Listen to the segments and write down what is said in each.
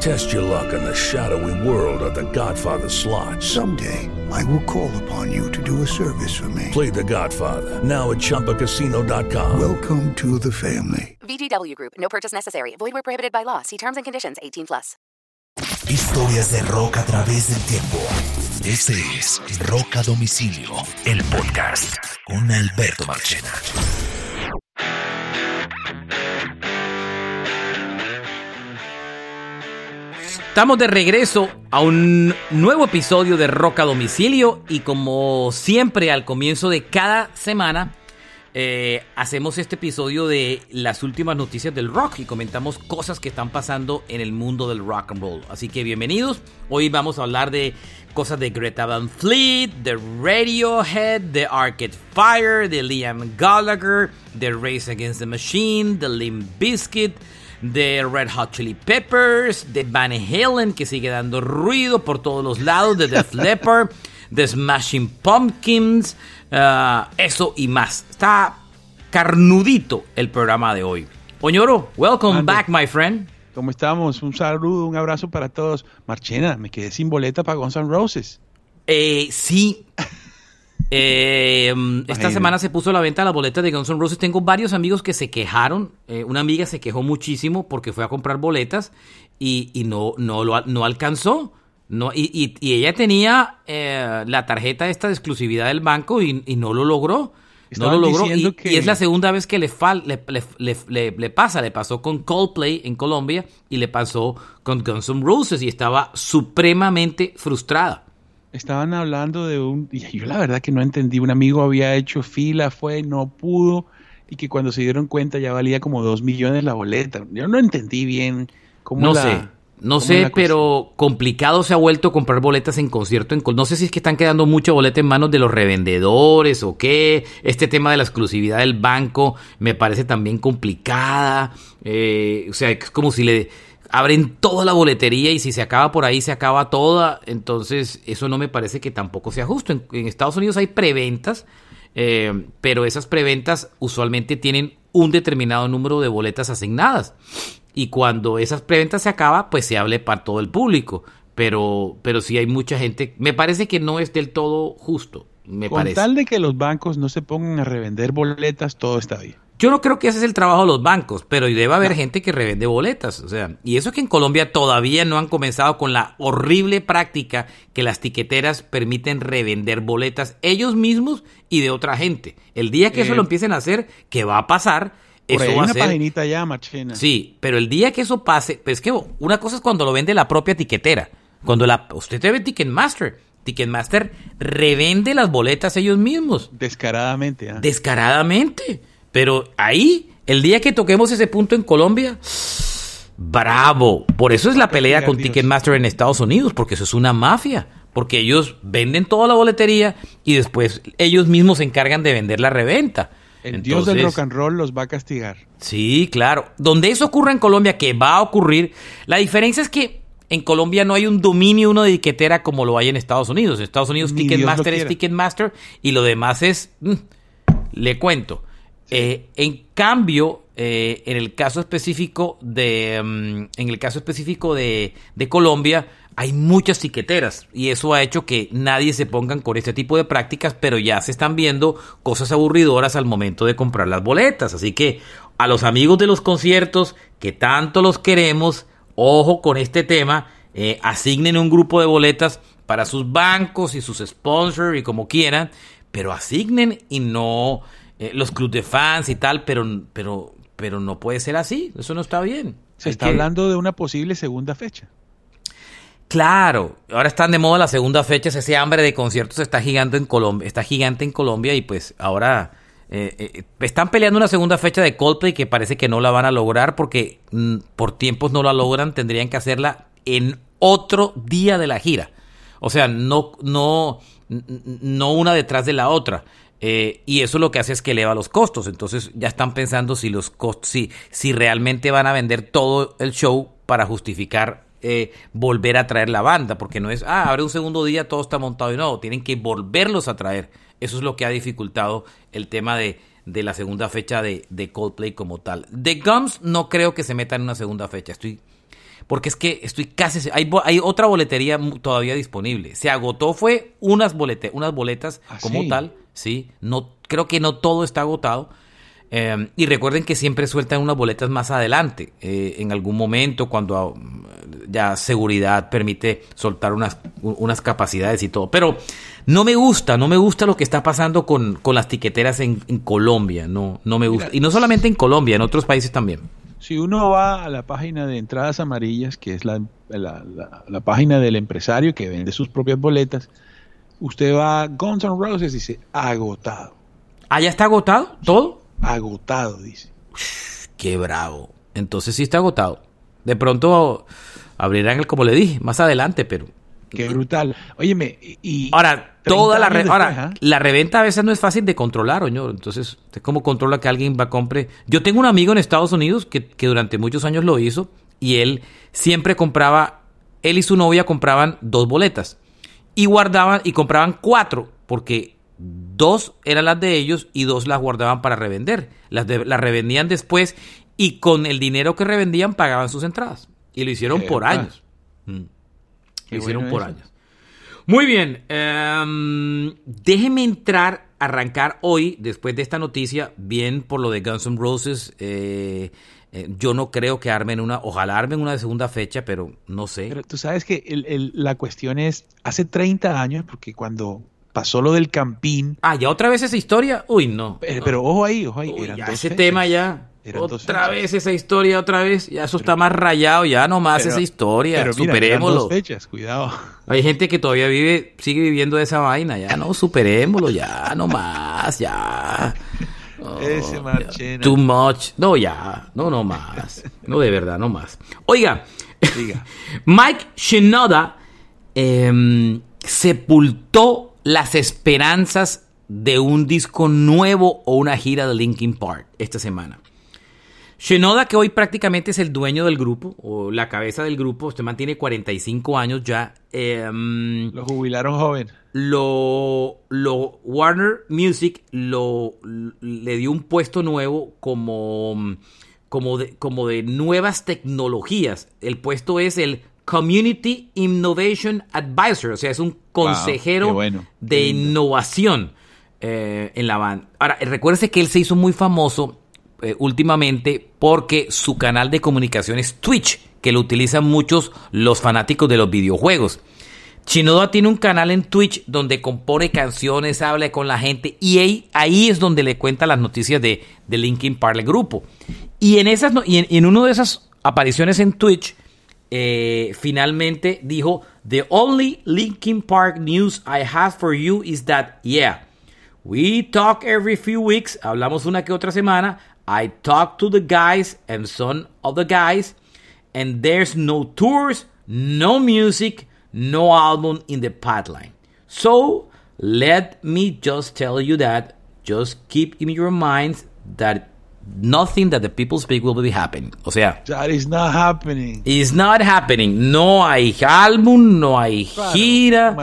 Test your luck in the shadowy world of the Godfather slot. Someday, I will call upon you to do a service for me. Play the Godfather, now at ChumbaCasino.com. Welcome to the family. VGW Group. No purchase necessary. Void where prohibited by law. See terms and conditions. 18 plus. Historias de rock a través del tiempo. Este es Rock a Domicilio, el podcast con Alberto Marchena. Estamos de regreso a un nuevo episodio de Rock a Domicilio y como siempre al comienzo de cada semana eh, hacemos este episodio de las últimas noticias del rock y comentamos cosas que están pasando en el mundo del rock and roll. Así que bienvenidos. Hoy vamos a hablar de cosas de Greta Van Fleet, de Radiohead, de Arcade Fire, de Liam Gallagher, de Race Against the Machine, de Limp Bizkit de Red Hot Chili Peppers, de Van Halen, que sigue dando ruido por todos los lados, de Def Leppard, de Smashing Pumpkins, uh, eso y más. Está carnudito el programa de hoy. Oñoro, welcome back, my friend. ¿Cómo estamos? Un saludo, un abrazo para todos. Marchena, me quedé sin boleta para Guns N' Roses. Eh, sí. Eh, mm, esta semana se puso a la venta la boleta de Guns N' Roses. Tengo varios amigos que se quejaron. Eh, una amiga se quejó muchísimo porque fue a comprar boletas y, y no, no, lo, no alcanzó. No, y, y- y ella tenía eh, la tarjeta esta de exclusividad del banco y, y no lo logró. No lo logró. Y, que- y es la segunda vez que le, fal- le, le- le- le- le pasa. Le pasó con Coldplay en Colombia y le pasó con Guns N' Roses y estaba supremamente frustrada. Estaban hablando de un... y yo la verdad que no entendí. Un amigo había hecho fila, fue, no pudo. Y que cuando se dieron cuenta ya valía como dos millones la boleta. Yo no entendí bien cómo No la- sé, no sé, pero complicado se ha vuelto comprar boletas en concierto. En, no sé si es que están quedando mucha boleta en manos de los revendedores o qué. Este tema de la exclusividad del banco me parece también complicada. Eh, o sea, es como si le abren toda la boletería y si se acaba por ahí se acaba toda. Entonces, eso no me parece que tampoco sea justo. En, en Estados Unidos hay preventas, eh, pero esas preventas usualmente tienen un determinado número de boletas asignadas. Y cuando esas preventas se acaba, pues se hable para todo el público. Pero, pero sí hay mucha gente. Me parece que no es del todo justo. Me Con parece. tal de que los bancos no se pongan a revender boletas, todo está bien. Yo no creo que ese es el trabajo de los bancos, pero debe haber gente que revende boletas. O sea, y eso que en Colombia todavía no han comenzado con la horrible práctica que las tiqueteras permiten revender boletas ellos mismos y de otra gente. El día que eso Eh, lo empiecen a hacer, que va a pasar, eso hay va a una ser. paginita ya, Marchena. Sí, pero el día que eso pase, pues es que una cosa es cuando lo vende la propia tiquetera. Cuando la, usted te ve Ticketmaster. Ticketmaster revende las boletas ellos mismos. Descaradamente. ¿ah? Descaradamente. Pero ahí, el día que toquemos ese punto en Colombia, bravo. Por eso es la pelea con. Ticketmaster en Estados Unidos, porque eso es una mafia. Porque ellos venden toda la boletería y después ellos mismos se encargan de vender la reventa. El dios del rock and roll los va a castigar. Sí, claro. Donde eso ocurra en Colombia, que va a ocurrir, la diferencia es que en Colombia no hay un dominio uno de etiquetera como lo hay en Estados Unidos. En Estados Unidos Ticketmaster es. Ticketmaster y lo demás es... mm, le cuento. Eh, en cambio, eh, en el caso específico de, mm, en el caso específico de, Colombia, hay muchas tiqueteras y eso ha hecho que nadie se pongan con este tipo de prácticas, pero ya se están viendo cosas aburridoras al momento de comprar las boletas. Así que a los amigos de los conciertos que tanto los queremos, ojo con este tema, eh, asignen un grupo de boletas para sus bancos y sus sponsors y como quieran, pero asignen y no eh, los clubes de fans y tal, pero, pero, pero no puede ser así, eso no está bien. Se Hay está que- hablando de una posible segunda fecha. Claro, ahora están de moda las segunda fechas, ese hambre de conciertos está gigante en Colombia, está gigante en Colombia y pues ahora eh, eh, están peleando una segunda fecha de Coldplay que parece que no la van a lograr porque mm, por tiempos no la logran, tendrían que hacerla en otro día de la gira. O sea, no, no, no una detrás de la otra. Eh, y eso lo que hace es que eleva los costos. Entonces ya están pensando si los costos, si, si realmente van a vender todo el show para justificar eh, volver a traer la banda. Porque no es, ah, abre un segundo día, todo está montado y no, tienen que volverlos a traer. Eso es lo que ha dificultado el tema de, de la segunda fecha de, de Coldplay como tal. The Gums no creo que se meta en una segunda fecha. Estoy porque es que estoy casi... Hay, hay otra boletería todavía disponible. Se agotó, fue unas, bolete, unas boletas ¿Ah, como sí? tal. Sí, no, creo que no todo está agotado. Eh, y recuerden que siempre sueltan unas boletas más adelante. eh, en algún momento, cuando ah, ya seguridad permite soltar unas, unas capacidades y todo. Pero no me gusta, no me gusta lo que está pasando con, con las tiqueteras en, en Colombia. No, no me gusta. Mira, y no solamente en Colombia, en otros países también. Si uno va a la página de entradas amarillas, que es la, la- la- la página del empresario que vende sus propias boletas, usted va a Guns N' Roses y dice agotado, ¿Ah, ya está agotado todo? agotado, dice. Qué bravo. Entonces sí está agotado. De pronto abrirán el, como le dije, más adelante, pero. Qué brutal. Óyeme, y- Ahora, 30 toda la, re- después, ahora ¿ah? la reventa a veces no es fácil de controlar, oño. Entonces, ¿usted cómo controla que alguien va a compre? Yo tengo un amigo en Estados Unidos que, que durante muchos años lo hizo y él siempre compraba, él y su novia compraban dos boletas y guardaban y compraban cuatro porque dos eran las de ellos y dos las guardaban para revender. Las, de- las revendían después y con el dinero que revendían pagaban sus entradas. Y lo hicieron Qué por años. Mm. Qué Lo hicieron bueno por eso. años. Muy bien. em, déjeme entrar, arrancar hoy, después de esta noticia, bien por lo de Guns N' Roses. eh, eh, yo no creo que armen una, ojalá armen una de segunda fecha, pero no sé. Pero tú sabes que el- el- la cuestión es, hace 30 años, porque cuando pasó lo del Campín, ah, ya otra vez esa historia. Uy, no. pero, no. pero ojo ahí, ojo ahí, Uy, eran ya dos ese fechas. tema ya. Eran Otra vez esa historia, otra vez. Ya eso está más rayado, ya no más Pero- esa historia. Pero mira, superémoslo. dos fechas, cuidado. Hay gente que todavía vive, sigue viviendo de esa vaina. Ya no, superémoslo, ya, no más, ya. Oh, Ese. Marchena. Too much. No, ya. No, no más. No, de verdad, no más. Oiga, Diga. Mike Shinoda em, sepultó las esperanzas de un disco nuevo o una gira de Linkin Park esta semana. Shinoda, que hoy prácticamente es el dueño del grupo, o la cabeza del grupo, usted mantiene 45 años ya, em, Lo jubilaron joven. lo, lo Warner Music lo, le dio un puesto nuevo como, como, de, como de nuevas tecnologías. El puesto es el Community Innovation Advisor, o sea, es un consejero bueno, de innovación eh, en la banda. Ahora, recuérdese que él se hizo muy famoso eh, últimamente porque su canal de comunicación es Twitch, que lo utilizan muchos los fanáticos de los videojuegos. Shinoda tiene un canal en Twitch donde compone canciones, habla con la gente y ahí, es donde le cuenta las noticias de, de Linkin Park, el grupo. Y en, esas, y en una de esas apariciones en Twitch, eh, finalmente dijo, The only Linkin Park news I have for you is that, yeah, we talk every few weeks, hablamos una que otra semana, I talked to the guys and some of the guys, and there's no tours, no music, no album in the pipeline. So let me just tell you that just keep in your minds that nothing that the people speak will be happening. O sea, That is not happening. It's not happening. No hay álbum, no hay gira,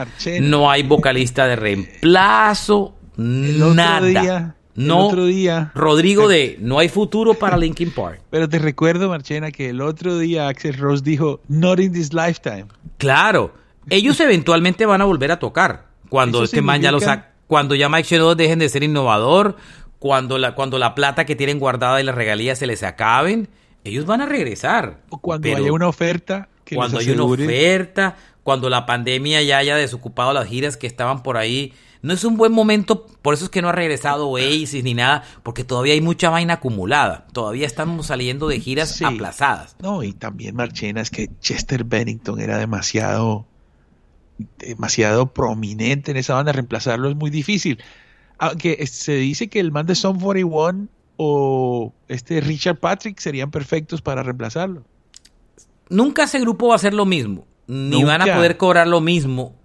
no hay vocalista de reemplazo, nada. día- el no, otro día- Rodrigo de no hay futuro para Linkin Park. Pero te recuerdo, Marchena, que el otro día Axel Rose dijo, not in this lifetime. Claro, ellos eventualmente van a volver a tocar cuando este man ya lo significa- saca, cuando ya Mike Shinoda dejen de ser innovador, cuando la cuando la plata que tienen guardada y las regalías se les acaben, ellos van a regresar. O cuando Pero- haya una oferta que cuando les hay una oferta, cuando la pandemia ya haya desocupado las giras que estaban por ahí. No es un buen momento, por eso es que no ha regresado Oasis ni nada, porque todavía hay mucha vaina acumulada. Todavía estamos saliendo de giras Sí. aplazadas. No, y también Marchena, es que Chester Bennington era demasiado, demasiado prominente en esa banda, reemplazarlo es muy difícil. Aunque es- se dice que el man de Son 41 o este Richard Patrick serían perfectos para reemplazarlo. Nunca ese grupo va a ser lo mismo, ni Nunca. van a poder cobrar lo mismo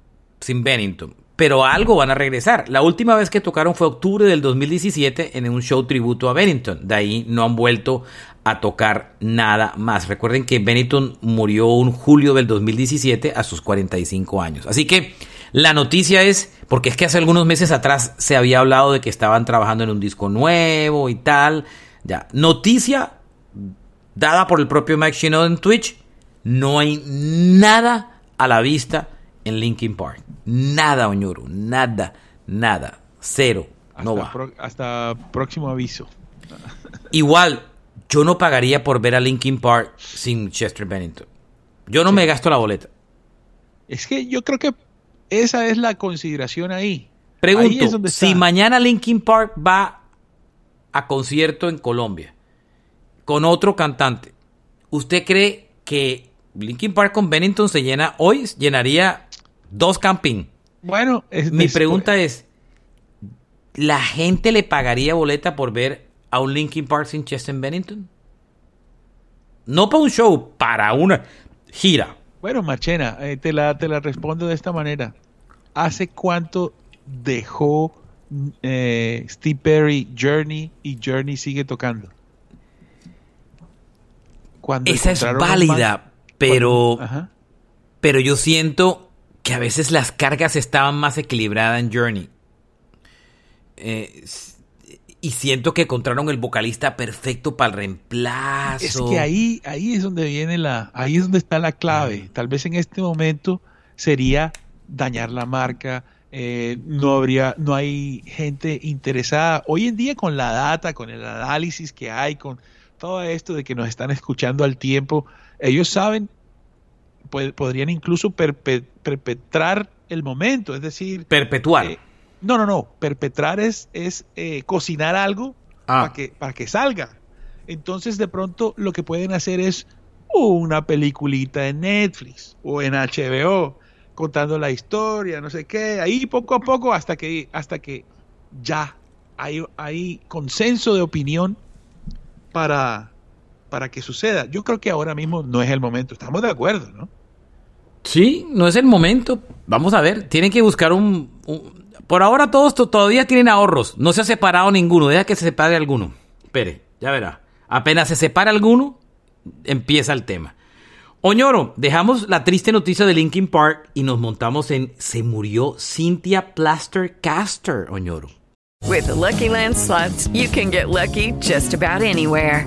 sin Bennington. Pero algo van a regresar. La última vez que tocaron fue octubre del 2017 en un show tributo a Bennington. De ahí no han vuelto a tocar nada más. Recuerden que Bennington murió un julio del 2017 a sus 45 años. Así que la noticia es, porque es que hace algunos meses atrás se había hablado de que estaban trabajando en un disco nuevo y tal. Ya, noticia dada por el propio Mike Shinoda en Twitch, no hay nada a la vista en Linkin Park. Nada, Oñoro. Nada. Nada. Cero. No va. pro- hasta próximo aviso. Igual, yo no pagaría por ver a Linkin Park sin Chester Bennington. Yo no me gasto la boleta. Es que yo creo que esa es la consideración ahí. Ahí Pregunto, es donde si mañana Linkin Park va a concierto en Colombia con otro cantante, ¿usted cree que Linkin Park con Bennington se llena hoy? ¿Llenaría dos camping? Bueno, es Mi pregunta es, ¿la gente le pagaría boleta por ver a un Linkin Park sin Chester Bennington? No para un show, para una gira. Bueno, Marchena, eh, te, la, te la respondo de esta manera. ¿Hace cuánto dejó eh, Steve Perry Journey y Journey sigue tocando? Cuando Esa es válida, pero, cuando- pero yo siento que a veces las cargas estaban más equilibradas en Journey. Eh, y siento que encontraron el vocalista perfecto para el reemplazo. Es que ahí, ahí es donde viene la, ahí es donde está la clave. Tal vez en este momento sería dañar la marca. eh, no habría, no hay gente interesada. Hoy en día con la data, con el análisis que hay, con todo esto de que nos están escuchando al tiempo, ellos saben, podrían incluso perpe- perpetrar el momento, es decir, Perpetuar. eh, no, no, no. Perpetrar es, es eh, cocinar algo Ah. para, que, para que salga. Entonces, de pronto, lo que pueden hacer es una peliculita en Netflix o en HBO contando la historia, no sé qué, ahí poco a poco hasta que, hasta que ya hay, hay consenso de opinión para, para que suceda. Yo creo que ahora mismo no es el momento. Estamos de acuerdo, ¿no? Sí, no es el momento. Vamos a ver, tienen que buscar un... Por ahora todos to- todavía tienen ahorros. No se ha separado ninguno. Deja que se separe alguno. Espere, ya verá. Apenas se separa alguno, empieza el tema. Oñoro, dejamos la triste noticia de Linkin Park y nos montamos en Se murió Cynthia Plaster Caster, Oñoro. With the Lucky Land you can get lucky just about anywhere.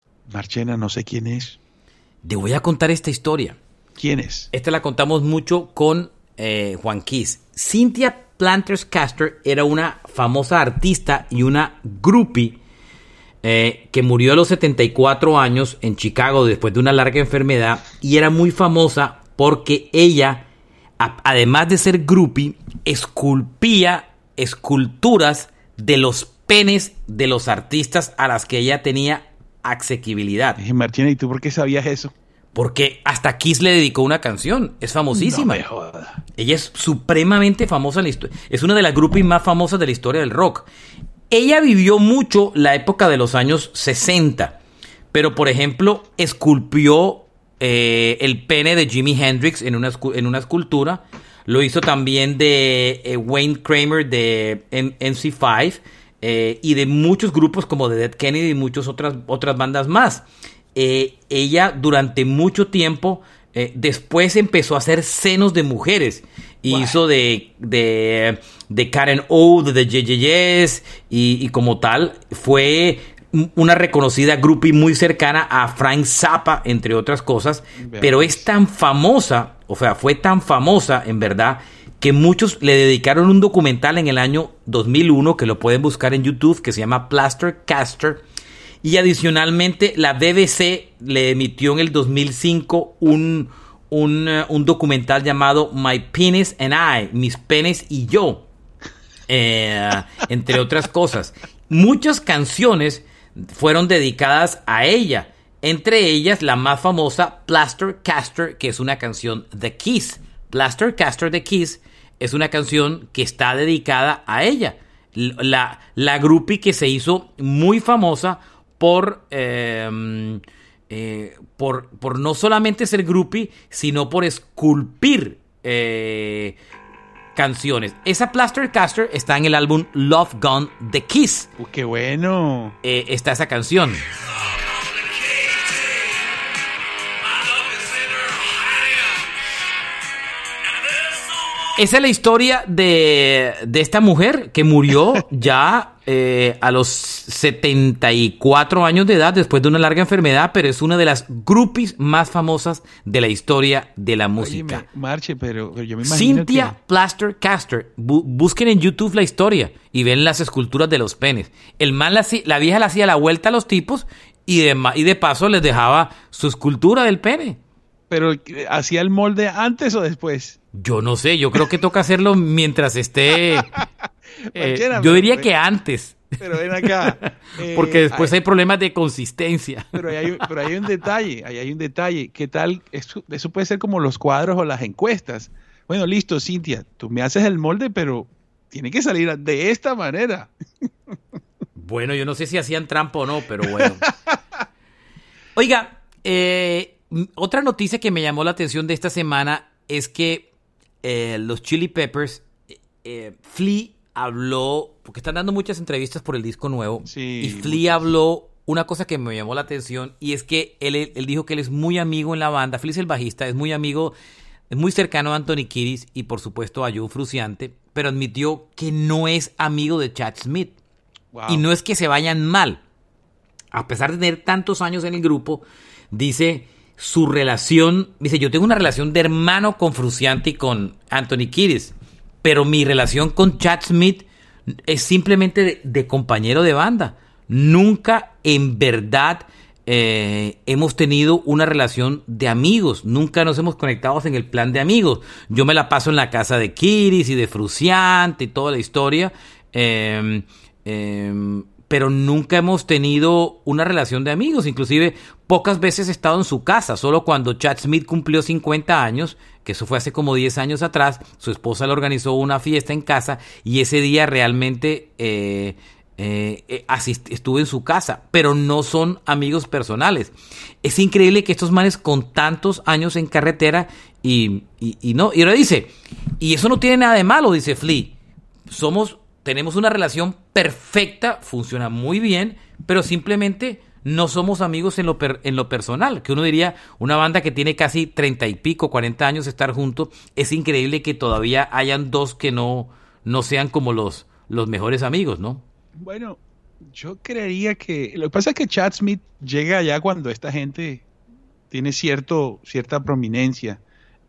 Marchena, no sé quién es. Te voy a contar esta historia. ¿Quién es? Esta la contamos mucho con eh, Juan Kiss. Cynthia Planters Caster era una famosa artista y una groupie eh, que murió a los 74 años en Chicago después de una larga enfermedad y era muy famosa porque ella, a- además de ser groupie, esculpía esculturas de los penes de los artistas a las que ella tenía asequibilidad. Dije, Marchena, ¿y tú por qué sabías eso? Porque hasta Kiss le dedicó una canción. Es famosísima. No me joda. Ella es supremamente famosa en la historia. Es una de las groupies más famosas de la historia del rock. ella vivió mucho la época de los años 60, pero por ejemplo, esculpió eh, el pene de Jimi Hendrix en una, escu- en una escultura. Lo hizo también de eh, Wayne Kramer de M- MC5 eh, y de muchos grupos como de Dead Kennedy y muchas otras, otras bandas más. Eh, ella durante mucho tiempo eh, después empezó a hacer senos de mujeres. Y hizo de, de, de Karen O, de The JJS y, y como tal fue una reconocida groupie muy cercana a Frank Zappa, entre otras cosas. Pero es tan famosa, o sea, fue tan famosa en verdad que muchos le dedicaron un documental en el año 2001 que lo pueden buscar en YouTube que se llama Plaster Caster. Y adicionalmente la BBC le emitió en el 2005 un, eh, un documental llamado My Penis and I, Mis penes y yo, eh, entre otras cosas. Muchas canciones fueron dedicadas a ella, entre ellas la más famosa Plaster Caster, que es una canción de Kiss. Plaster Caster de Kiss es una canción que está dedicada a ella. La, la groupie que se hizo muy famosa por, eh, eh, por, por no solamente ser groupie, sino por esculpir eh, canciones. Esa Plaster Caster está en el álbum Love Gone de Kiss. Uh, ¡Qué bueno! Eh, está esa canción. Esa es la historia de, de esta mujer que murió ya eh, a los 74 años de edad después de una larga enfermedad, pero es una de las groupies más famosas de la historia de la música. Marche, pero, pero yo me imagino Cynthia Plaster Caster. Bu- busquen en YouTube la historia y ven las esculturas de los penes. El man, la, la vieja le hacía la vuelta a los tipos y de, ma- y de paso les dejaba su escultura del pene. Pero, ¿hacía el molde antes o después? Yo no sé, yo creo que toca hacerlo mientras esté... eh, yo diría que antes. Pero ven acá. eh, Porque después hay- hay problemas de consistencia. Pero hay, pero hay un detalle, ahí hay un detalle. ¿Qué tal? Eso, eso puede ser como los cuadros o las encuestas. Bueno, listo, Cintia, tú me haces el molde, pero tiene que salir de esta manera. Bueno, yo no sé si hacían trampa o no, pero bueno. Oiga, eh, otra noticia que me llamó la atención de esta semana es que eh, los Chili Peppers, eh, eh, Flea habló, porque están dando muchas entrevistas por el disco nuevo, Sí, y Flea habló una cosa que me llamó la atención, y es que él, él dijo que él es muy amigo en la banda, Flea es el bajista, es muy amigo, es muy cercano a Anthony Kiedis y por supuesto a Joe Fruciante, pero admitió que no es amigo de Chad Smith. Wow. Y no es que se vayan mal. A pesar de tener tantos años en el grupo, dice su relación, dice, yo tengo una relación de hermano con Fruciante y con Anthony Kiedis, pero mi relación con Chad Smith es simplemente de, compañero de banda. Nunca en verdad eh, hemos tenido una relación de amigos, nunca nos hemos conectado en el plan de amigos. Yo me la paso en la casa de Kiris y de Fruciante y toda la historia, eh, eh, pero nunca hemos tenido una relación de amigos. Inclusive pocas veces he estado en su casa, solo cuando Chad Smith cumplió 50 años, que eso fue hace como 10 años atrás, su esposa le organizó una fiesta en casa y ese día realmente... eh, eh, eh, estuve en su casa, pero no son amigos personales. Es increíble que estos manes con tantos años en carretera y, y- y no, y ahora dice, y eso no tiene nada de malo, dice Flea. Somos, tenemos una relación perfecta, funciona muy bien, pero simplemente no somos amigos en lo, per- en lo personal. Que uno diría, una banda que tiene casi treinta y pico, 40 años estar juntos, es increíble que todavía hayan dos que no, no sean como los, los mejores amigos, ¿no? Bueno, yo creería que lo que pasa es que Chad Smith llega allá cuando esta gente tiene cierto cierta prominencia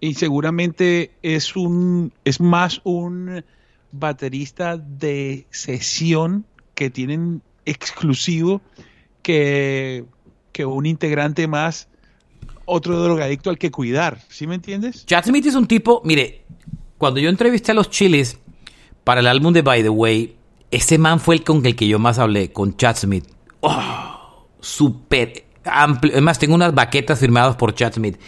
y seguramente es un es más un baterista de sesión que tienen exclusivo que que un integrante más otro drogadicto al que cuidar, ¿sí me entiendes? Chad Smith es un tipo, mire, cuando yo entrevisté a los chiles para el álbum de By the Way, ese man fue el con el que yo más hablé, con Chad Smith. Oh, súper amplio. Además, tengo unas baquetas firmadas por Chad Smith.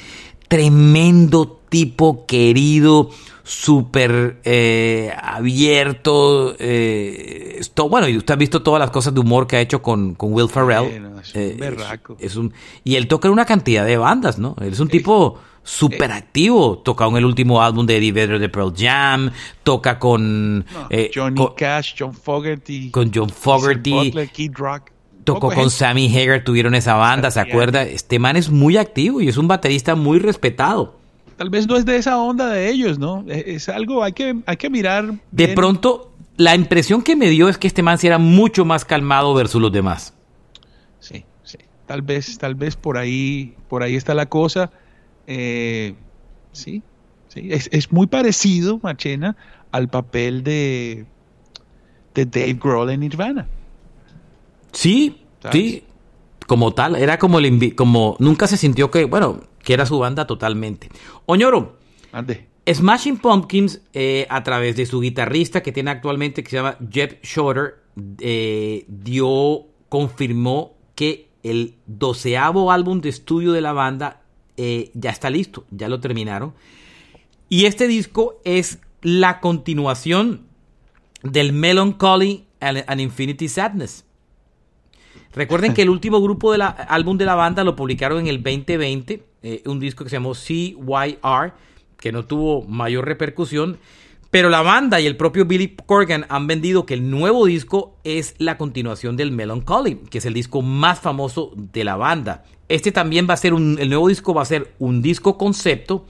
Tremendo tipo querido, súper eh, abierto. eh, bueno, y usted ha visto todas las cosas de humor que ha hecho con, con Will Ferrell. Bueno, es un Eh, berraco. es un- y él toca en una cantidad de bandas, ¿no? Él es un tipo súper activo. Toca en el último álbum de Eddie Vedder de Pearl Jam. Toca con... eh, Johnny con- Cash, John Fogerty. con John Fogerty. Geezer Butler, Kid Rock. Tocó con. Sammy Hagar, tuvieron esa banda, ¿se acuerda? Este man es muy activo y es un baterista muy respetado. Tal vez no es de esa onda de ellos, ¿no? Es, es algo, hay que, hay que mirar. De pronto, la impresión que me dio es que este man sí era mucho más calmado versus los demás. Sí, sí. Tal vez, tal vez por ahí, por ahí está la cosa. Eh, sí, sí. Es, es muy parecido, Machena, al papel de, de Dave Grohl en Nirvana. Sí, ¿Sabes? sí. Como tal, era como el como nunca se sintió que, bueno, que era su banda totalmente. Oñoro, Ande. Smashing Pumpkins, eh, a través de su guitarrista que tiene actualmente, que se llama Jeff Shorter, eh, dio, confirmó que el doceavo álbum de estudio de la banda eh, ya está listo, ya lo terminaron. Y este disco es la continuación del Melancholy and, and Infinity Sadness. Recuerden que el último grupo del álbum de la banda lo publicaron en el 2020, eh, un disco que se llamó CYR, que no tuvo mayor repercusión, pero la banda y el propio Billy Corgan han vendido que el nuevo disco es la continuación del Melancholy, que es el disco más famoso de la banda. Este también va a ser un, el nuevo disco va a ser un disco concepto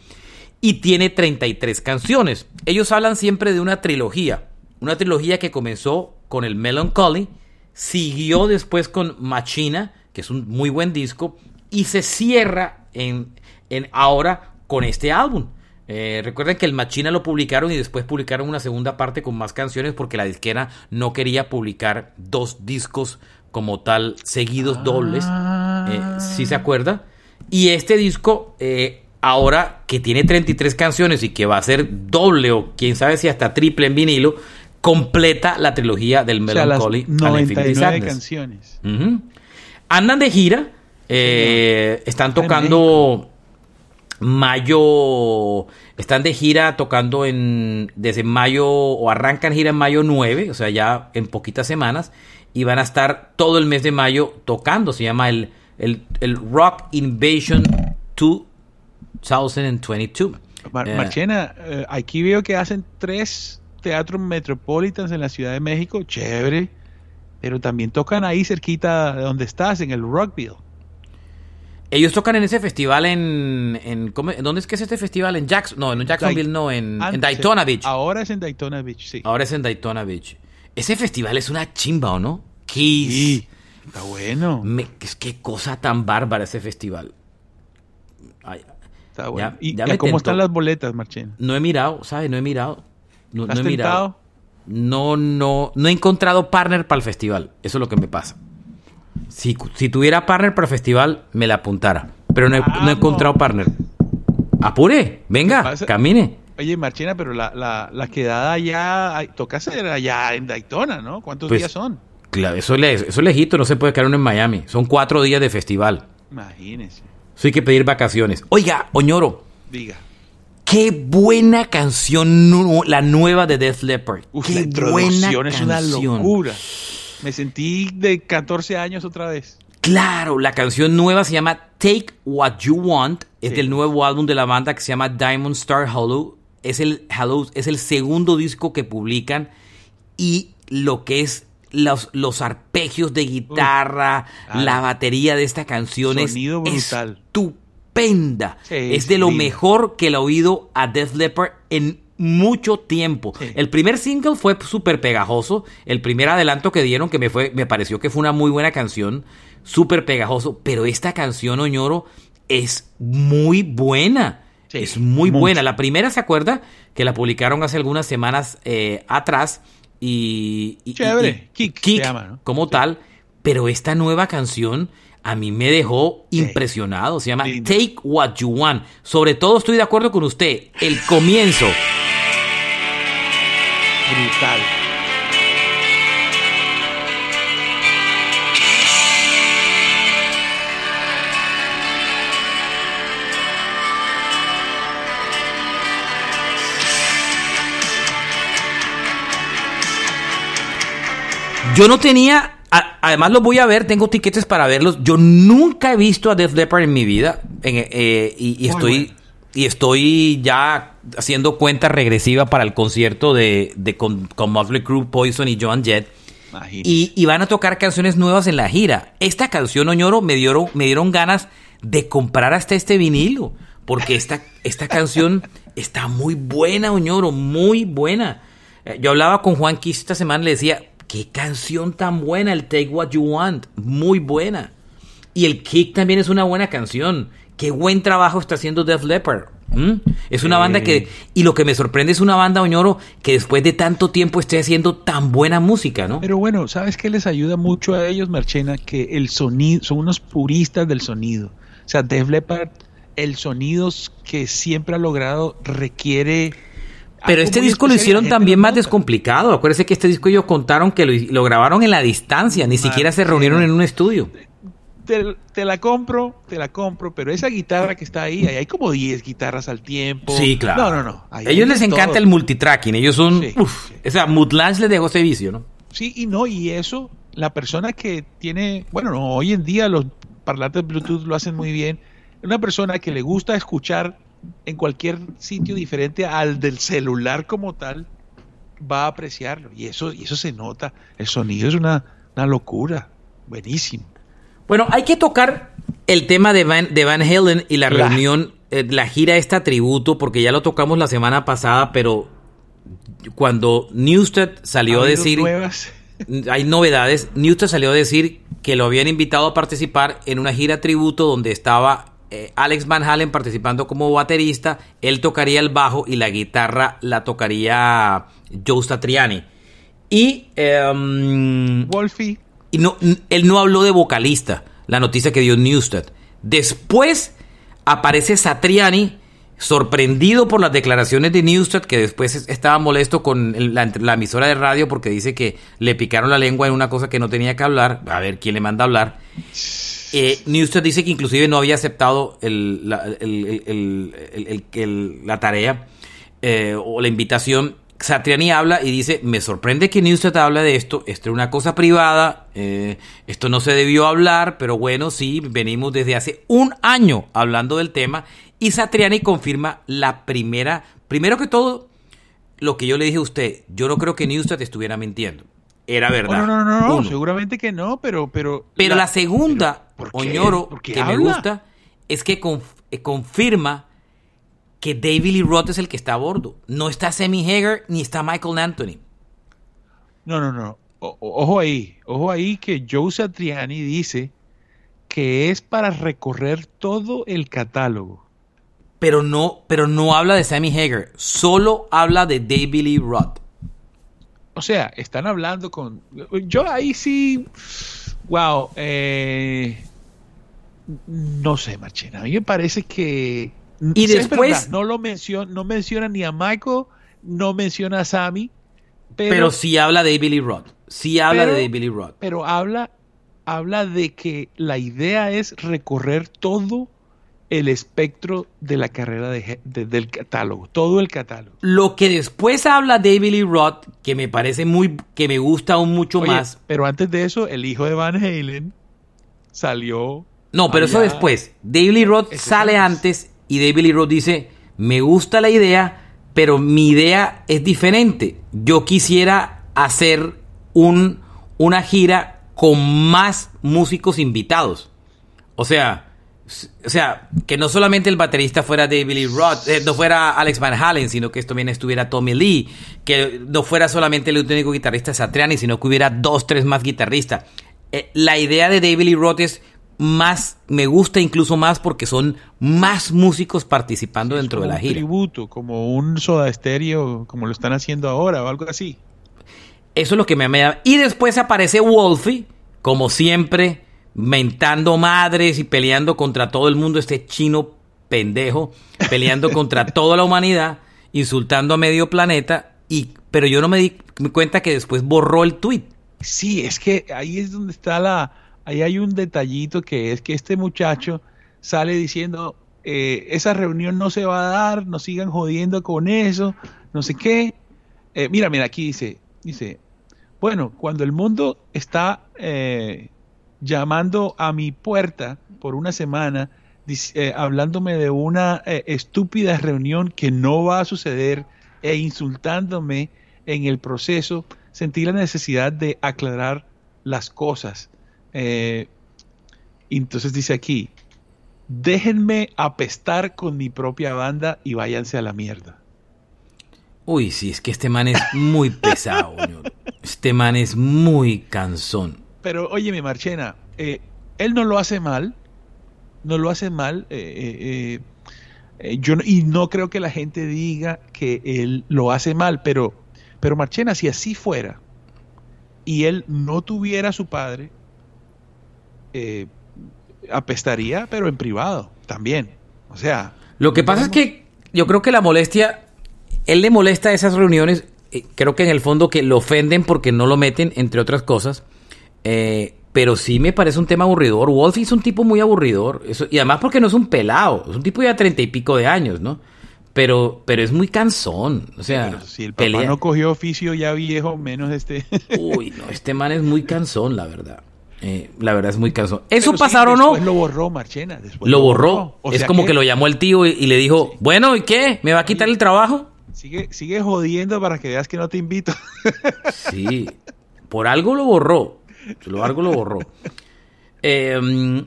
y tiene 33 canciones. Ellos hablan siempre de una trilogía, una trilogía que comenzó con el Melancholy, siguió después con Machina, que es un muy buen disco, y se cierra en, en ahora con este álbum. Eh, recuerden que el Machina lo publicaron y después publicaron una segunda parte con más canciones porque la disquera no quería publicar dos discos como tal seguidos dobles. Eh, ¿Sí se acuerda? Y este disco, eh, ahora que tiene 33 canciones y que va a ser doble o quién sabe si hasta triple en vinilo, completa la trilogía del O sea, las Melancholy and Infinity 99 Sadness. canciones. Andan de gira. eh, están tocando mayo. Están de gira tocando en. Desde mayo. O arrancan gira en mayo 9. O sea, ya en poquitas semanas. Y van a estar todo el mes de mayo tocando. Se llama el, el, el Rock Invasion 2022. Mar- Eh, Marchena, eh, aquí veo que hacen tres teatros metropolitans en la Ciudad de México, chévere, pero también tocan ahí cerquita de donde estás, en el Rockville. Ellos tocan en ese festival en. en ¿cómo- ¿Dónde es que es este festival? En Jackson, no, en Jacksonville, no, en, Daytona Beach. Ahora es en Daytona Beach, sí. Ahora es en Daytona Beach. Ese festival es una chimba, ¿o no? Kiss. Sí, está bueno. Me- es qué cosa tan bárbara ese festival. Ay, Está bueno. Ya- ¿Y ya cómo están las boletas, Marchena? no he mirado, ¿sabes? No he mirado. No, ¿Estás no he mirado. No, no, no he encontrado partner para el festival. Eso es lo que me pasa. Si, si tuviera partner para el festival, me la apuntara. Pero no he, no he Vamos. encontrado partner. Apure, venga, camine. Oye, Marchena, pero la, la, la quedada allá, ay, toca hacer allá en Daytona, ¿no? ¿Cuántos Pues, días son? Claro, eso, es, eso es lejito, no se puede quedar uno en Miami. Son cuatro días de festival. Imagínese. Eso hay que pedir vacaciones. Oiga, Oñoro, Diga. Qué buena canción la nueva de Def Leppard. Uf, qué la buena es una canción. locura. Me sentí de 14 años otra vez. Claro, la canción nueva se llama Take What You Want. Es Sí. del nuevo álbum de la banda que se llama Diamond Star Hollow. Es el, Hollow, es el segundo disco que publican. Y lo que es los, los arpegios de guitarra, la batería de esta canción es Sonido brutal. Estupenda. Sí, es de lo lindo. mejor que le he oído a Def Leppard en mucho tiempo. Sí. El primer single fue súper pegajoso. El primer adelanto que dieron, que me, fue, me pareció que fue una muy buena canción, súper pegajoso. Pero esta canción, Oñoro, es muy buena. Sí, es muy mucho. buena. La primera, ¿se acuerda? Que la publicaron hace algunas semanas eh, atrás. Y, y- Chévere. y- Kick llama, ¿no? como tal. Pero esta nueva canción a mí me dejó impresionado. Se llama Take What You Want. Sobre todo estoy de acuerdo con usted. El comienzo. Brutal. Yo no tenía a- además los voy a ver, tengo tiquetes para verlos. Yo nunca he visto a Def Leppard en mi vida en- eh, y, estoy bueno. y estoy ya haciendo cuenta regresiva para el concierto de, de con, con Motley Crue, Poison y Joan Jett. Y, y van a tocar canciones nuevas en la gira. Esta canción, Oñoro, me dieron, me dieron ganas de comprar hasta este vinilo. Porque esta, esta canción está muy buena, Oñoro, muy buena. Eh, Yo hablaba con Juan Kiss esta semana y le decía, qué canción tan buena, el Take What You Want, muy buena. Y el Kick también es una buena canción. Qué buen trabajo está haciendo Def Leppard. Es una banda que... Y lo que me sorprende es una banda, Oñoro, que después de tanto tiempo esté haciendo tan buena música, ¿no? Pero bueno, ¿sabes qué les ayuda mucho a ellos, Marchena? Que el sonido, son unos puristas del sonido. O sea, Def Leppard, el sonido que siempre ha logrado requiere... Pero este disco lo hicieron también más descomplicado. Acuérdense que este disco ellos contaron que lo, lo grabaron en la distancia, ni siquiera se reunieron en un estudio. Te, te la compro, te la compro, pero esa guitarra que está ahí, ahí hay como 10 guitarras al tiempo. Sí, claro. No, no, no. ahí A ellos les encanta todo. el multitracking. Ellos son. Sí, uf, O sea, Mutlange les dejó ese vicio, ¿no? Sí, y no, y eso, la persona que tiene, bueno, no, hoy en día los parlantes Bluetooth lo hacen muy bien. Una persona que le gusta escuchar en cualquier sitio diferente al del celular como tal, va a apreciarlo. Y eso, y eso se nota. El sonido es una, una locura. Buenísimo. Bueno, hay que tocar el tema de Van, de Van Halen y la Claro. reunión, eh, la gira esta tributo, porque ya lo tocamos la semana pasada, pero cuando Newsted salió ¿Ha a decir. nuevas? hay novedades. Newsted salió a decir que lo habían invitado a participar en una gira tributo donde estaba eh, Alex Van Halen participando como baterista. Él tocaría el bajo y la guitarra la tocaría Joe Satriani. Y, em, Wolfie. y no, él no habló de vocalista, la noticia que dio Newsted. Después aparece Satriani, sorprendido por las declaraciones de Newsted, que después es- estaba molesto con la emisora de radio porque dice que le picaron la lengua en una cosa que no tenía que hablar. A ver quién le manda a hablar. Eh, Newsted dice que inclusive no había aceptado el- la, tarea eh, o la invitación. Satriani habla y dice, me sorprende que Newsted habla de esto, esto es una cosa privada, eh, esto no se debió hablar, pero bueno, sí, venimos desde hace un año hablando del tema y Satriani confirma la primera, primero que todo, lo que yo le dije a usted, yo no creo que Newsted estuviera mintiendo, era verdad. Oh, no, no, no, no, Uno. seguramente que no, pero... Pero, Pero la, segunda. Oñoro, ¿Por qué que me gusta, es que conf- eh, confirma que David Lee Roth es el que está a bordo. No está Sammy Hagar ni está Michael Anthony. No, no, no. O- ojo ahí, ojo ahí que Joe Satriani dice que es para recorrer todo el catálogo. Pero no, pero no habla de Sammy Hagar, solo habla de David Lee Roth. O sea, están hablando con... Yo ahí sí... Wow. eh, no sé, Marchena. A mí me parece que... Y después- verdad, no lo menciona, no menciona ni a Michael, no menciona a Sammy, pero, Pero, sí habla de Lee Roth. Sí habla pero- de Lee Roth. pero habla, habla de que la idea es recorrer todo el espectro de la carrera de ge- de- del catálogo, todo el catálogo. Lo que después habla David Lee Roth, que me parece muy, que me gusta aún mucho Oye, más. Pero antes de eso, el hijo de Van Halen salió. No, pero eso después. David Lee Roth sale antes. antes y David Lee Roth dice, me gusta la idea, pero mi idea es diferente. Yo quisiera hacer un, una gira con más músicos invitados. O sea, o sea, que no solamente el baterista fuera David Lee Roth, eh, no fuera Alex Van Halen, sino que también estuviera Tommy Lee, que no fuera solamente el único guitarrista Satriani, sino que hubiera dos, tres más guitarristas. Eh, la idea de David Lee Roth es más, me gusta incluso más porque son más músicos participando dentro de Como la un gira. tributo, como un soda estéreo, como lo están haciendo ahora o algo así. Eso es lo que me da. Y después aparece Wolfie, como siempre, mentando madres y peleando contra todo el mundo, este chino pendejo, peleando contra toda la humanidad, insultando a medio planeta. Y, pero yo no me di cuenta que después borró el tweet. Sí, es que ahí es donde está la. Ahí hay un detallito que es que este muchacho sale diciendo: eh, esa reunión no se va a dar, no sigan jodiendo con eso, no sé qué. Eh, mira, mira, aquí dice: dice, Bueno, cuando el mundo está eh, llamando a mi puerta por una semana, eh, hablándome de una eh, estúpida reunión que no va a suceder e insultándome en el proceso, sentí la necesidad de aclarar las cosas. Eh, entonces dice aquí, déjenme apestar con mi propia banda y váyanse a la mierda. Uy, sí, es que este man es muy pesado. Este man es muy cansón. Pero oye, mi Marchena, eh, él no lo hace mal, no lo hace mal, eh, eh, eh, yo y no creo que la gente diga que él lo hace mal, pero, pero Marchena, si así fuera y él no tuviera a su padre, apestaría, pero en privado también. O sea, Lo que pasa es que yo creo que la molestia, él le molesta esas reuniones, creo que en el fondo que lo ofenden porque no lo meten, entre otras cosas. Eh, pero sí me parece un tema aburridor. Wolf es un tipo muy aburridor. Eso, y además porque no es un pelado, es un tipo ya treinta y pico de años, ¿no? Pero, pero es muy cansón. O sea, si el papá pelea- no cogió oficio ya viejo, menos este. Uy, no, este man es muy cansón, la verdad. Eh, la verdad es muy cansón. ¿Eso sí, pasar o no? lo borró, Marchena. Después Lo borró. O es como que... lo llamó el tío y, y le dijo, bueno, ¿y qué? ¿Me va a quitar el trabajo? Sigue, sigue jodiendo para que veas que no te invito. Sí, por algo lo borró. Por algo lo borró. Eh,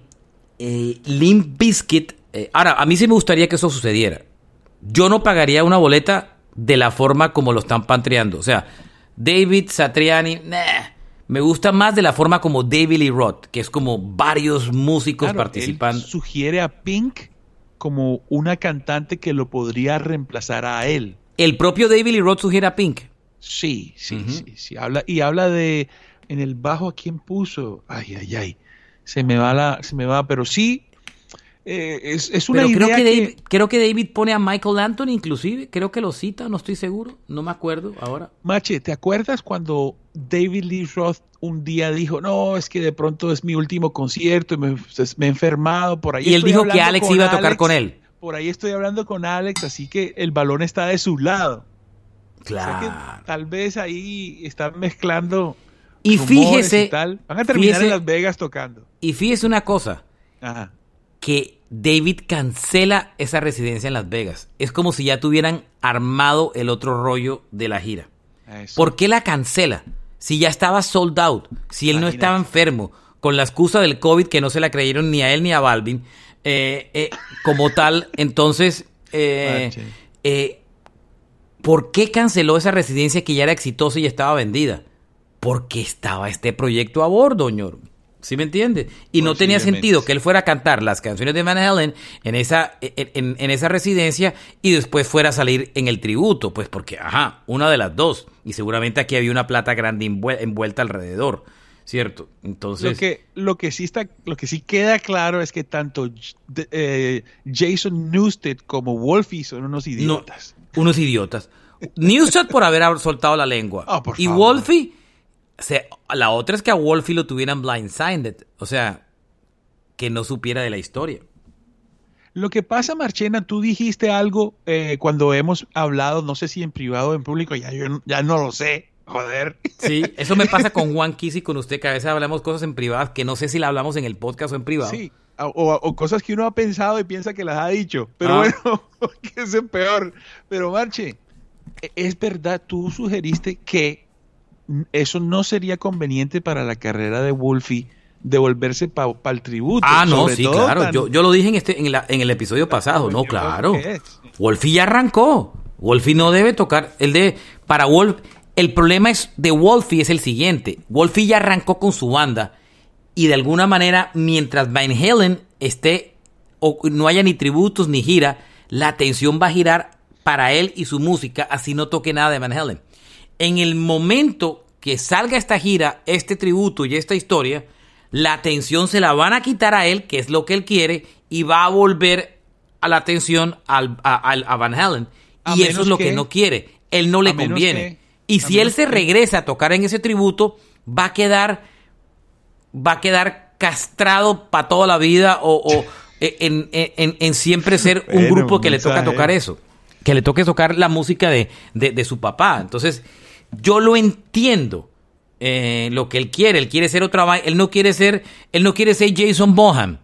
eh, Limp Bizkit. eh, ahora, a mí sí me gustaría que eso sucediera. Yo no pagaría una boleta de la forma como lo están pantreando. O sea, David Satriani, nah, me gusta más de la forma como David Lee Roth, que es como varios músicos Claro, participando. él sugiere a Pink como una cantante que lo podría reemplazar a él. El propio David Lee Roth sugiere a Pink. Sí, sí, sí, sí. Habla, y habla de en el bajo a quién puso. Ay, ay, ay. Se me va la, se me va, pero sí. eh, es, es una Pero creo idea que, que, David, creo que David pone a Michael Anthony, inclusive. Creo que lo cita, no estoy seguro. No me acuerdo ahora. Mache, ¿te acuerdas cuando David Lee Roth un día dijo, no, es que de pronto es mi último concierto y me, me he enfermado por ahí? Y él dijo que Alex iba a tocar Alex, con él. Por ahí estoy hablando con Alex, así que el balón está de su lado. O sea que Claro. tal vez ahí están mezclando. Y fíjese- y tal. Van a terminar fíjese- en Las Vegas tocando. Y fíjese una cosa, Ajá. que David cancela esa residencia en Las Vegas. Es como si ya tuvieran armado el otro rollo de la gira. Eso. ¿Por qué la cancela? Si ya estaba sold out, si él no estaba enfermo, con la excusa del COVID que no se la creyeron ni a él ni a Balvin, eh, eh, como tal, entonces, eh, ¿por qué canceló esa residencia que ya era exitosa y estaba vendida? Porque estaba este proyecto a bordo, señor. ¿Sí me entiende? Y no tenía sentido que él fuera a cantar las canciones de Van Halen en esa, en, en- en esa residencia y después fuera a salir en el tributo. Pues porque, ajá, una de las dos. Y seguramente aquí había una plata grande envuel- envuelta alrededor. ¿Cierto? Entonces. Lo que, lo que sí está, lo que sí queda claro es que tanto eh, Jason Newsted como Wolfie son unos idiotas. No, unos idiotas. Newsted por haber soltado la lengua. Ah, por y favor. Wolfie, se- la otra es que a Wolfie lo tuvieran blindsided. O sea, que no supiera de la historia. Lo que pasa, Marchena, tú dijiste algo eh, cuando hemos hablado, no sé si en privado o en público, ya yo no- ya no lo sé, joder. Sí, eso me pasa con Juan Kiss y con usted, que a veces hablamos cosas en privado que no sé si la hablamos en el podcast o en privado. Sí, o, cosas que uno ha pensado y piensa que las ha dicho, pero Ah. bueno, que es peor. Pero Marche, e- es verdad, tú sugeriste que eso no sería conveniente para la carrera de Wolfie devolverse para el tributo. Ah, no, sí, claro. tan- Yo, yo lo dije en, este, en, la- en el episodio pasado, no, claro. Wolfie ya arrancó. Wolfie no debe tocar. El de, para Wolf, el problema es de Wolfie es el siguiente. Wolfie ya arrancó con su banda y de alguna manera, mientras Van Halen esté o no haya ni tributos ni gira, la atención va a girar para él y su música, así no toque nada de Van Halen. En el momento que salga esta gira, este tributo y esta historia, la atención se la van a quitar a él, que es lo que él quiere, y va a volver a la atención al- a, a Van Halen. A y eso es lo que, que- no quiere. Él no le conviene. que- y si él se que- regresa a tocar en ese tributo, va a quedar va a quedar castrado para toda la vida o, o en, en- en siempre ser un Bueno, grupo que le toca tocar eso. Que le toque tocar la música de, de- de su papá. Entonces, yo lo entiendo. eh, lo que él quiere. Él quiere ser otra va- Él no quiere ser, él no quiere ser Jason Bonham.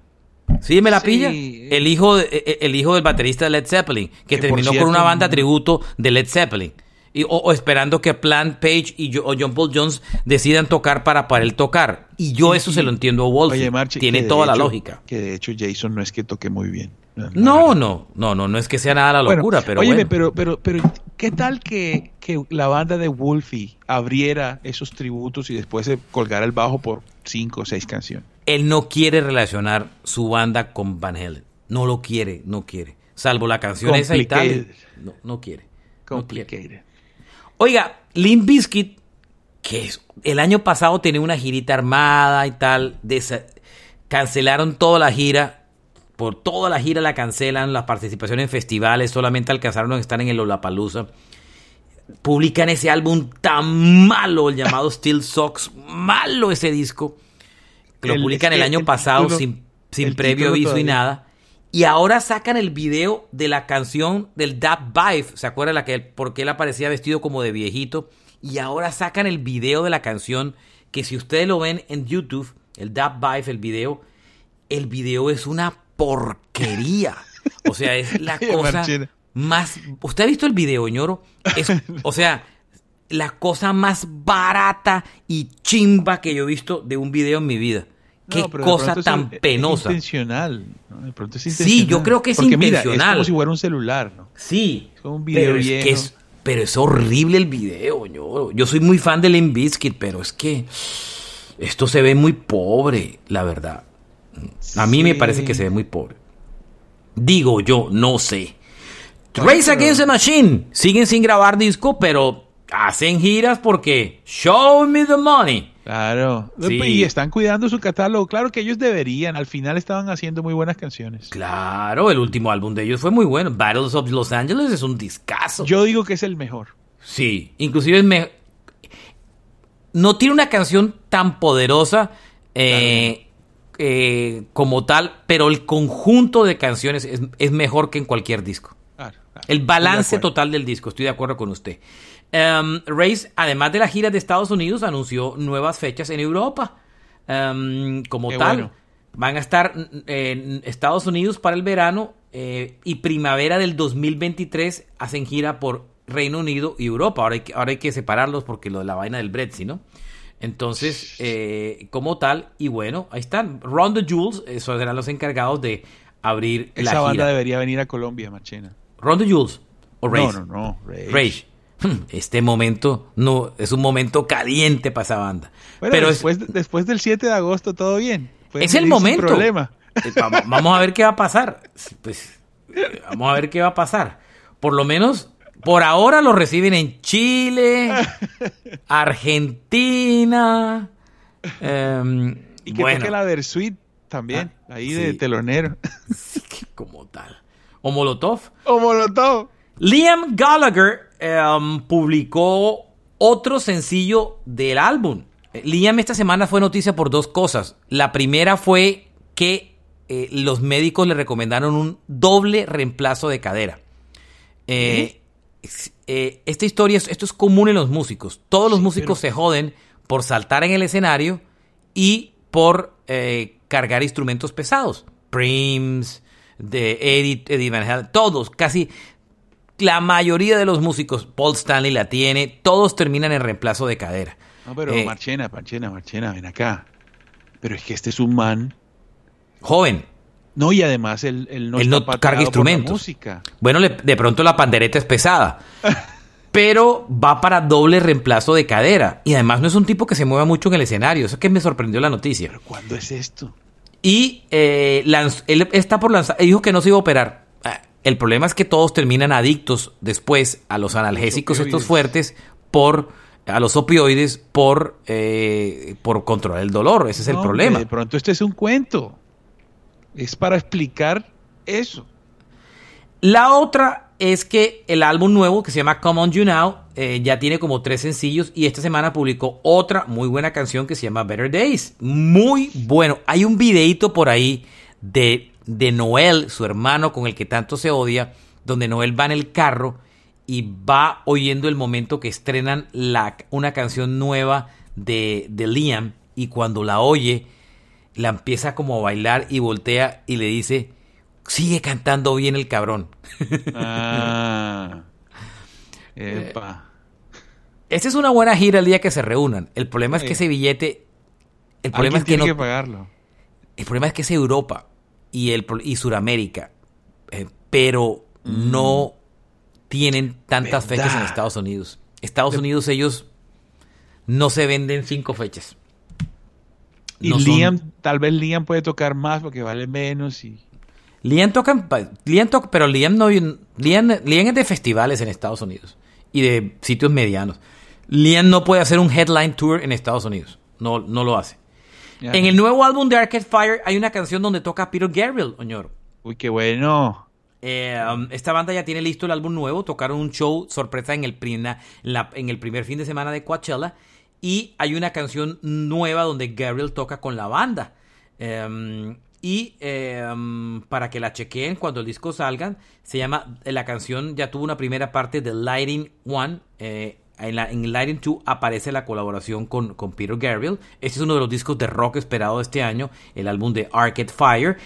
¿Sí me la Sí. pilla? El hijo, de- eh, el hijo del baterista de Led Zeppelin, que, terminó cierto, con una banda no- tributo de Led Zeppelin. Y, o, o esperando que Plant Page y yo- o John Paul Jones decidan tocar para, para él tocar. Y yo eso se lo entiendo a Wolf. Tiene toda la lógica. Que de hecho Jason no es que toque muy bien. No, no, no, no, no es que sea nada la Bueno, locura, pero óyeme, bueno. pero, pero, pero, ¿qué tal que, que la banda de Wolfie abriera esos tributos y después se colgara el bajo por cinco o seis canciones? Él no quiere relacionar su banda con Van Halen. No lo quiere, no quiere. Salvo la canción esa y tal. No, no quiere. no quiere. Complicated. Oiga, Limp Bizkit, que es- el año pasado tenía una girita armada y tal, cancelaron toda la gira, por toda la gira la cancelan, las participaciones en festivales, solamente alcanzaron a estar en el Lollapalooza. Publican ese álbum tan malo, el llamado Steel Socks, malo ese disco, lo El- publican el que año el pasado título- sin, sin previo aviso y nada. Y ahora sacan el video de la canción del Dab Vive. ¿Se acuerda la que porque él aparecía vestido como de viejito? Y ahora sacan el video de la canción que si ustedes lo ven en YouTube, el Dab Vive, el video, el video es una porquería. O sea, es la cosa más... ¿Usted ha visto el video, ñoro? Es, o sea, la cosa más barata y chimba que yo he visto de un video en mi vida. Qué No, cosa es- tan es penosa. intencional. ¿no? De pronto es Sí, intencional. yo creo que es Porque mira, intencional. es como si fuera un celular, ¿no? Sí. Es como un video pero es que es, pero es horrible el video, ñoro. Yo soy muy fan de Limp Bizkit, pero es que esto se ve muy pobre, la verdad. A mí me parece que se ve muy pobre. Digo yo, no sé. Race Against the Machine siguen sin grabar disco, pero hacen giras porque show me the money. Claro. Sí. Y están cuidando su catálogo. Claro que ellos deberían. Al final estaban haciendo muy buenas canciones. Claro, el último álbum de ellos fue muy bueno. Battles of Los Angeles es un discazo. Yo digo que es el mejor. Sí, inclusive es me- no tiene una canción tan poderosa eh, eh, como tal, pero el conjunto de canciones es, es mejor que en cualquier disco. Claro, claro. El balance de total del disco, estoy de acuerdo con usted. Um, Race, además de la gira de Estados Unidos, anunció nuevas fechas en Europa. Um, como Qué tal, bueno. van a estar en Estados Unidos para el verano eh, y primavera del 2023 hacen gira por Reino Unido y Europa. Ahora hay que, ahora hay que separarlos porque lo de la vaina del Brexit, ¿no? Entonces, eh, como tal, y bueno, ahí están. Ron the Jules, esos serán los encargados de abrir Esa la banda gira. debería venir a Colombia, Marchena. Ron the Jules o Rage. No, no, no. Rage. Rage. Hmm, Este momento no es un momento caliente para esa banda. Bueno, Pero es, después, del 7 de agosto todo bien. Pueden es el momento. problema. Eh, vamos, a ver qué va a pasar. Pues vamos a ver qué va a pasar. Por lo menos por ahora lo reciben en Chile, Argentina. em, Y que bueno, toque la Versuit también. ahí de sí. telonero. como tal. O Molotov. o Molotov. Liam Gallagher em, publicó otro sencillo del álbum. Liam esta semana fue noticia por dos cosas. La primera fue que eh, los médicos le recomendaron un doble reemplazo de cadera. Eh, es- eh, esta historia, es- esto es común en los músicos. Todos los músicos se joden por saltar en el escenario y por eh, cargar instrumentos pesados. Prims, de Eddie, Eddie Van Halen, todos, casi la mayoría de los músicos, Paul Stanley la tiene, todos terminan en reemplazo de cadera. No, pero Eh, Marchena, Marchena, Marchena, ven acá. Pero es que este es un man. Joven, No, y además él, él no, Él está no carga por la instrumentos. música. Bueno, le- de pronto la pandereta es pesada. Pero va para doble reemplazo de cadera. Y además no es un tipo que se mueva mucho en el escenario. Eso es que me sorprendió la noticia. ¿Pero cuándo es esto? Y eh, él está por lanzar. Dijo que no se iba a operar. Ah, El problema es que todos terminan adictos después a los analgésicos estos opioides. fuertes por a los opioides por eh, por controlar el dolor. Ese es el problema. De pronto este es un cuento. Es para explicar eso. La otra es que el álbum nuevo que se llama Come On You Now eh, ya tiene como tres sencillos y esta semana publicó otra muy buena canción que se llama Better Days. Muy bueno. Hay un videíto por ahí de, de Noel, su hermano con el que tanto se odia, donde Noel va en el carro y va oyendo el momento que estrenan la, una canción nueva de, de Liam y cuando la oye, la empieza como a bailar y voltea y le dice, sigue cantando bien el cabrón. Ah. Epa. Esta es una buena gira el día que se reúnan. El problema es que ese billete, el problema es que tiene no, que pagarlo. el problema es que es Europa y el y Suramérica, eh, pero no tienen tantas Verdad. fechas en Estados Unidos. Estados Unidos ellos no se venden cinco fechas. Y No son- Liam, tal vez Liam puede tocar más porque vale menos y... Liam toca, en Liam toca- pero Liam no, Liam, Liam es de festivales en Estados Unidos y de sitios medianos. Liam no puede hacer un headline tour en Estados Unidos, no, no lo hace. En el nuevo álbum de Arcade Fire hay una canción donde toca Peter Gabriel, Oñoro. Uy, qué bueno. Eh, um, esta banda ya tiene listo el álbum nuevo, tocaron un show sorpresa en el, prina- la- en el primer fin de semana de Coachella y hay una canción nueva donde Gabriel toca con la banda. Um, y um, para que la chequeen cuando el disco salga, se llama, la canción ya tuvo una primera parte de Lighting One. eh, en, la, en Lighting 2 aparece la colaboración con, con Peter Gabriel. Este es uno de los discos de rock esperado de este año, el álbum de Arcade Fire.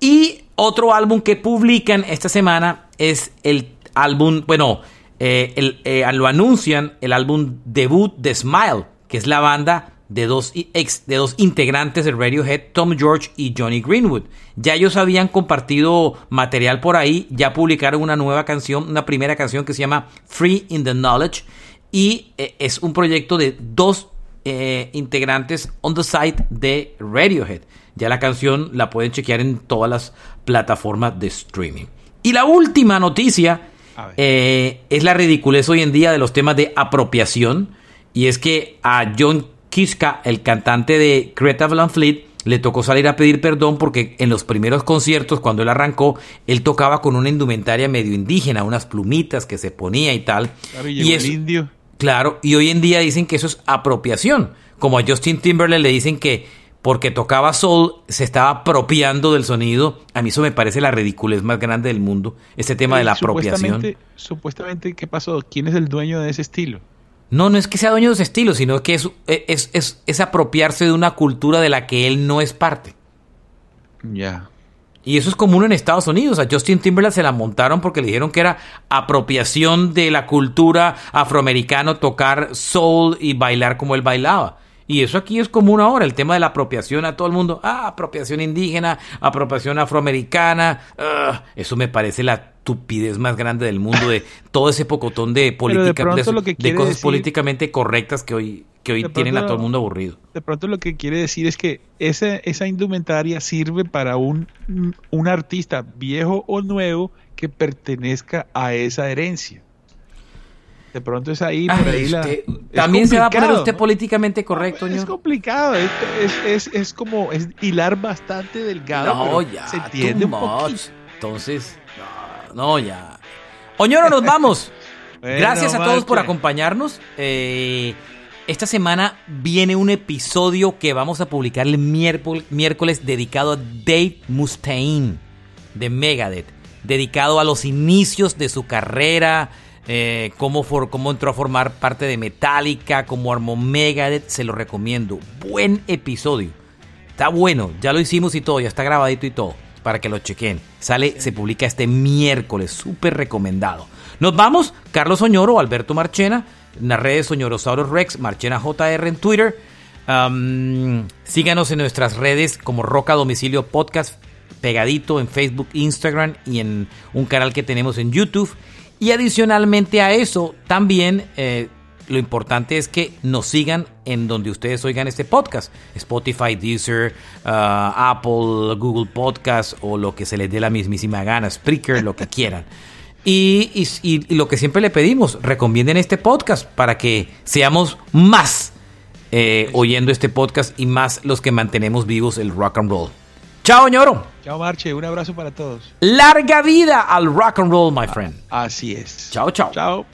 Y otro álbum que publican esta semana es el álbum, bueno, eh, eh, lo anuncian, el álbum debut de Smile, que es la banda de dos, ex, de dos integrantes de Radiohead, Tom George y Johnny Greenwood. Ya ellos habían compartido material por ahí, ya publicaron una nueva canción, una primera canción que se llama Free in the Knowledge, y eh, es un proyecto de dos eh, integrantes on the site de Radiohead. Ya la canción la pueden chequear en todas las plataformas de streaming. Y la última noticia eh, es la ridiculez hoy en día de los temas de apropiación. Y es que a John Kiska, el cantante de Greta Van Fleet, le tocó salir a pedir perdón porque en los primeros conciertos, cuando él arrancó, él tocaba con una indumentaria medio indígena, unas plumitas que se ponía y tal. Claro, y llegó el eso- indio. Claro, y hoy en día dicen que eso es apropiación. Como a Justin Timberlake le dicen que porque tocaba soul se estaba apropiando del sonido. A mí eso me parece la ridiculez más grande del mundo, este tema de la apropiación. Supuestamente, supuestamente, ¿qué pasó? ¿Quién es el dueño de ese estilo? No, no es que sea dueño de ese estilo, sino que es, es, es, es apropiarse de una cultura de la que él no es parte. Ya. Y eso es común en Estados Unidos. A Justin Timberlake se la montaron porque le dijeron que era apropiación de la cultura afroamericana tocar soul y bailar como él bailaba. Y eso aquí es común ahora, el tema de la apropiación a todo el mundo. Ah, apropiación indígena, apropiación afroamericana. ah, eso me parece la estupidez más grande del mundo de todo ese pocotón de política, de, cosas decir- políticamente correctas que hoy, que hoy tienen a todo el mundo aburrido. De pronto lo que quiere decir es que esa, esa indumentaria sirve para un, un artista viejo o nuevo que pertenezca a esa herencia. De pronto es ahí, por Ay, ahí usted- También se va a poner usted ¿no? políticamente correcto, Es complicado, es, es, es, es como es hilar bastante delgado. No, ya, se entiende un poquito. Entonces, no, no, ya. Oñoro, nos vamos. Bueno, Gracias a todos por acompañarnos. Eh, esta semana viene un episodio que vamos a publicar el miércoles, miércoles dedicado a Dave Mustaine de Megadeth, dedicado a los inicios de su carrera, eh, cómo, for- cómo entró a formar parte de Metallica, cómo armó Megadeth, se lo recomiendo. Buen episodio. Está bueno, ya lo hicimos y todo, ya está grabadito y todo, para que lo chequen. Sale, se publica este miércoles, súper recomendado. Nos vamos, Carlos Oñoro, Alberto Marchena, en las redes Oñorosaurus Rex, Marchena JR en Twitter. Síganos en nuestras redes como Roca Domicilio Podcast, pegadito en Facebook, Instagram y en un canal que tenemos en YouTube. Y adicionalmente a eso, también eh, lo importante es que nos sigan en donde ustedes oigan este podcast. Spotify, Deezer, ah, Apple, Google Podcast o lo que se les dé la mismísima gana, Spreaker, lo que quieran. Y, y- y- y lo que siempre le pedimos, recomienden este podcast para que seamos más eh, oyendo este podcast y más los que mantenemos vivos el rock and roll. Chao, ñoro. Chao, Marche. Un abrazo para todos. Larga vida al rock and roll, my friend. Así es. Chao, chao. Chao.